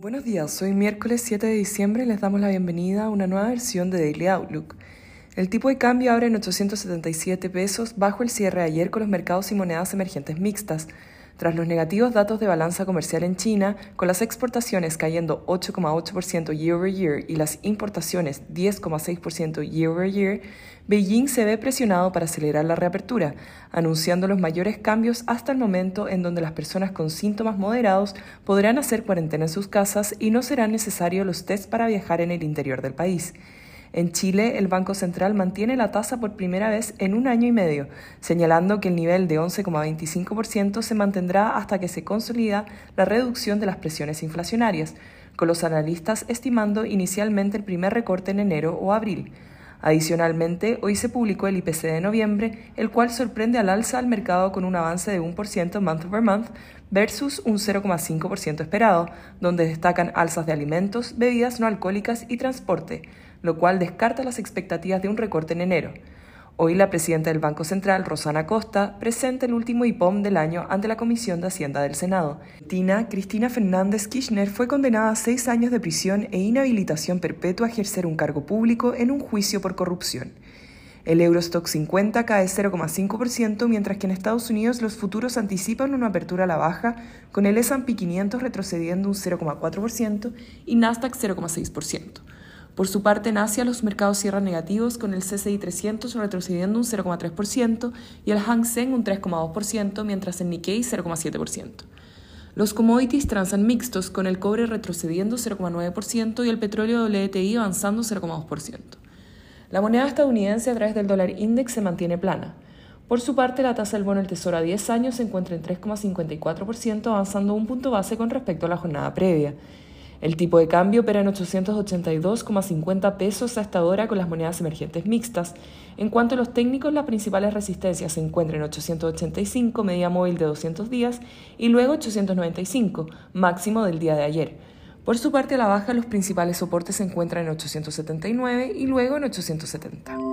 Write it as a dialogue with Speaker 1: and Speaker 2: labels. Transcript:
Speaker 1: Buenos días, hoy miércoles 7 de diciembre les damos la bienvenida a una nueva versión de Daily Outlook. El tipo de cambio abre en 877 pesos bajo el cierre de ayer con los mercados y monedas emergentes mixtas, tras los negativos datos de balanza comercial en China, con las exportaciones cayendo 8,8% year over year y las importaciones 10,6% year over year, Beijing se ve presionado para acelerar la reapertura, anunciando los mayores cambios hasta el momento en donde las personas con síntomas moderados podrán hacer cuarentena en sus casas y no serán necesarios los tests para viajar en el interior del país. En Chile, el Banco Central mantiene la tasa por primera vez en un año y medio, señalando que el nivel de 11,25% se mantendrá hasta que se consolida la reducción de las presiones inflacionarias, con los analistas estimando inicialmente el primer recorte en enero o abril. Adicionalmente, hoy se publicó el IPC de noviembre, el cual sorprende al alza al mercado con un avance de 1% month over month versus un 0,5% esperado, donde destacan alzas de alimentos, bebidas no alcohólicas y transporte, lo cual descarta las expectativas de un recorte en enero. Hoy la presidenta del Banco Central, Rosana Costa, presenta el último IPOM del año ante la Comisión de Hacienda del Senado. Tina, Cristina Fernández Kirchner fue condenada a seis años de prisión e inhabilitación perpetua a ejercer un cargo público en un juicio por corrupción. El Eurostock 50 cae 0,5%, mientras que en Estados Unidos los futuros anticipan una apertura a la baja, con el S&P 500 retrocediendo un 0,4% y Nasdaq 0,6%. Por su parte, en Asia los mercados cierran negativos con el CCI 300 retrocediendo un 0,3% y el Hang Seng un 3,2%, mientras el Nikkei 0,7%. Los commodities transan mixtos con el cobre retrocediendo 0,9% y el petróleo WTI avanzando 0,2%. La moneda estadounidense a través del dólar index se mantiene plana. Por su parte, la tasa del bono del Tesoro a 10 años se encuentra en 3,54%, avanzando un punto base con respecto a la jornada previa. El tipo de cambio opera en 882,50 pesos hasta ahora con las monedas emergentes mixtas. En cuanto a los técnicos, las principales resistencias se encuentran en 885, media móvil de 200 días, y luego 895, máximo del día de ayer. Por su parte, a la baja, los principales soportes se encuentran en 879 y luego en 870.